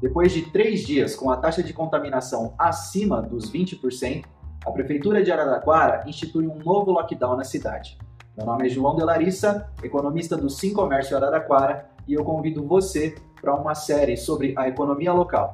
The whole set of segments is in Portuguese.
Depois de três dias com a taxa de contaminação acima dos 20%, a Prefeitura de Araraquara institui um novo lockdown na cidade. Meu nome é João de Larissa, economista do Sim Comércio Araraquara, e eu convido você para uma série sobre a economia local.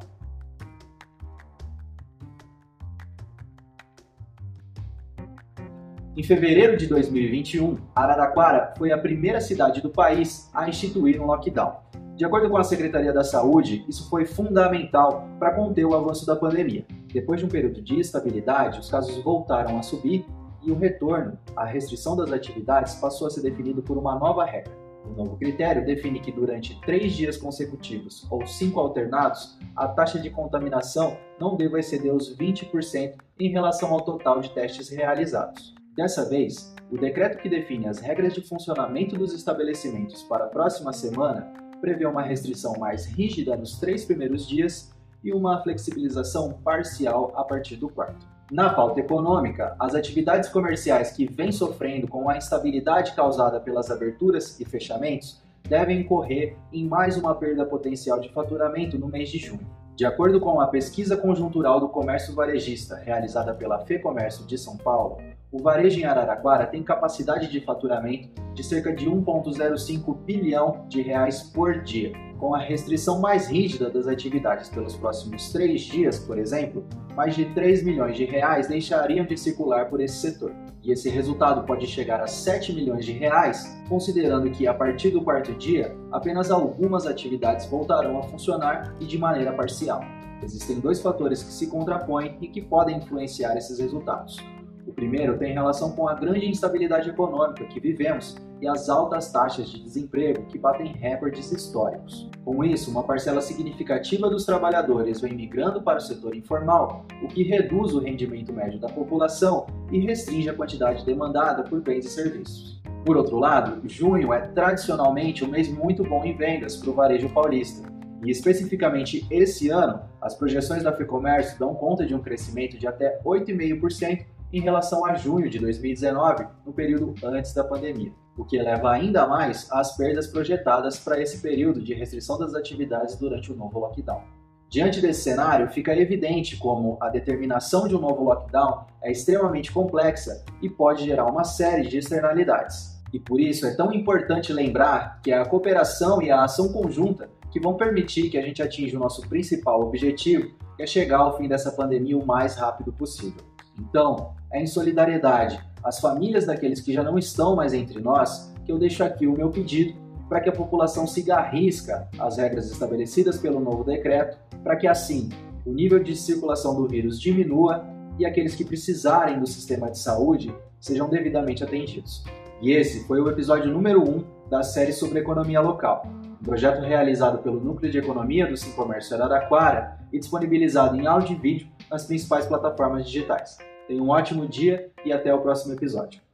Em fevereiro de 2021, Araraquara foi a primeira cidade do país a instituir um lockdown. De acordo com a Secretaria da Saúde, isso foi fundamental para conter o avanço da pandemia. Depois de um período de estabilidade, os casos voltaram a subir e o retorno à restrição das atividades passou a ser definido por uma nova regra. O novo critério define que durante três dias consecutivos ou cinco alternados, a taxa de contaminação não deva exceder os 20% em relação ao total de testes realizados. Dessa vez, o decreto que define as regras de funcionamento dos estabelecimentos para a próxima semana prevê uma restrição mais rígida nos três primeiros dias e uma flexibilização parcial a partir do quarto. Na pauta econômica, as atividades comerciais que vêm sofrendo com a instabilidade causada pelas aberturas e fechamentos devem incorrer em mais uma perda potencial de faturamento no mês de junho. De acordo com a pesquisa conjuntural do comércio varejista realizada pela FEComércio de São Paulo, o varejo em Araraquara tem capacidade de faturamento de cerca de 1,05 bilhão de reais por dia. Com a restrição mais rígida das atividades pelos próximos três dias, por exemplo, mais de 3 milhões de reais deixariam de circular por esse setor. E esse resultado pode chegar a 7 milhões de reais, considerando que a partir do quarto dia, apenas algumas atividades voltarão a funcionar e de maneira parcial. Existem dois fatores que se contrapõem e que podem influenciar esses resultados. O primeiro tem relação com a grande instabilidade econômica que vivemos e as altas taxas de desemprego que batem recordes históricos. Com isso, uma parcela significativa dos trabalhadores vem migrando para o setor informal, o que reduz o rendimento médio da população e restringe a quantidade demandada por bens e serviços. Por outro lado, junho é tradicionalmente um mês muito bom em vendas para o varejo paulista. E especificamente esse ano, as projeções da FEComércio dão conta de um crescimento de até 8,5% em relação a junho de 2019, no período antes da pandemia, o que eleva ainda mais as perdas projetadas para esse período de restrição das atividades durante o novo lockdown. Diante desse cenário, fica evidente como a determinação de um novo lockdown é extremamente complexa e pode gerar uma série de externalidades. E por isso é tão importante lembrar que é a cooperação e a ação conjunta que vão permitir que a gente atinja o nosso principal objetivo, que é chegar ao fim dessa pandemia o mais rápido possível. Então, é em solidariedade às famílias daqueles que já não estão mais entre nós que eu deixo aqui o meu pedido para que a população siga à risca as regras estabelecidas pelo novo decreto, para que assim o nível de circulação do vírus diminua e aqueles que precisarem do sistema de saúde sejam devidamente atendidos. E esse foi o episódio número 1 um da série sobre economia local, um projeto realizado pelo Núcleo de Economia do Sim Comércio Araraquara e disponibilizado em áudio e vídeo nas principais plataformas digitais. Tenha um ótimo dia e até o próximo episódio.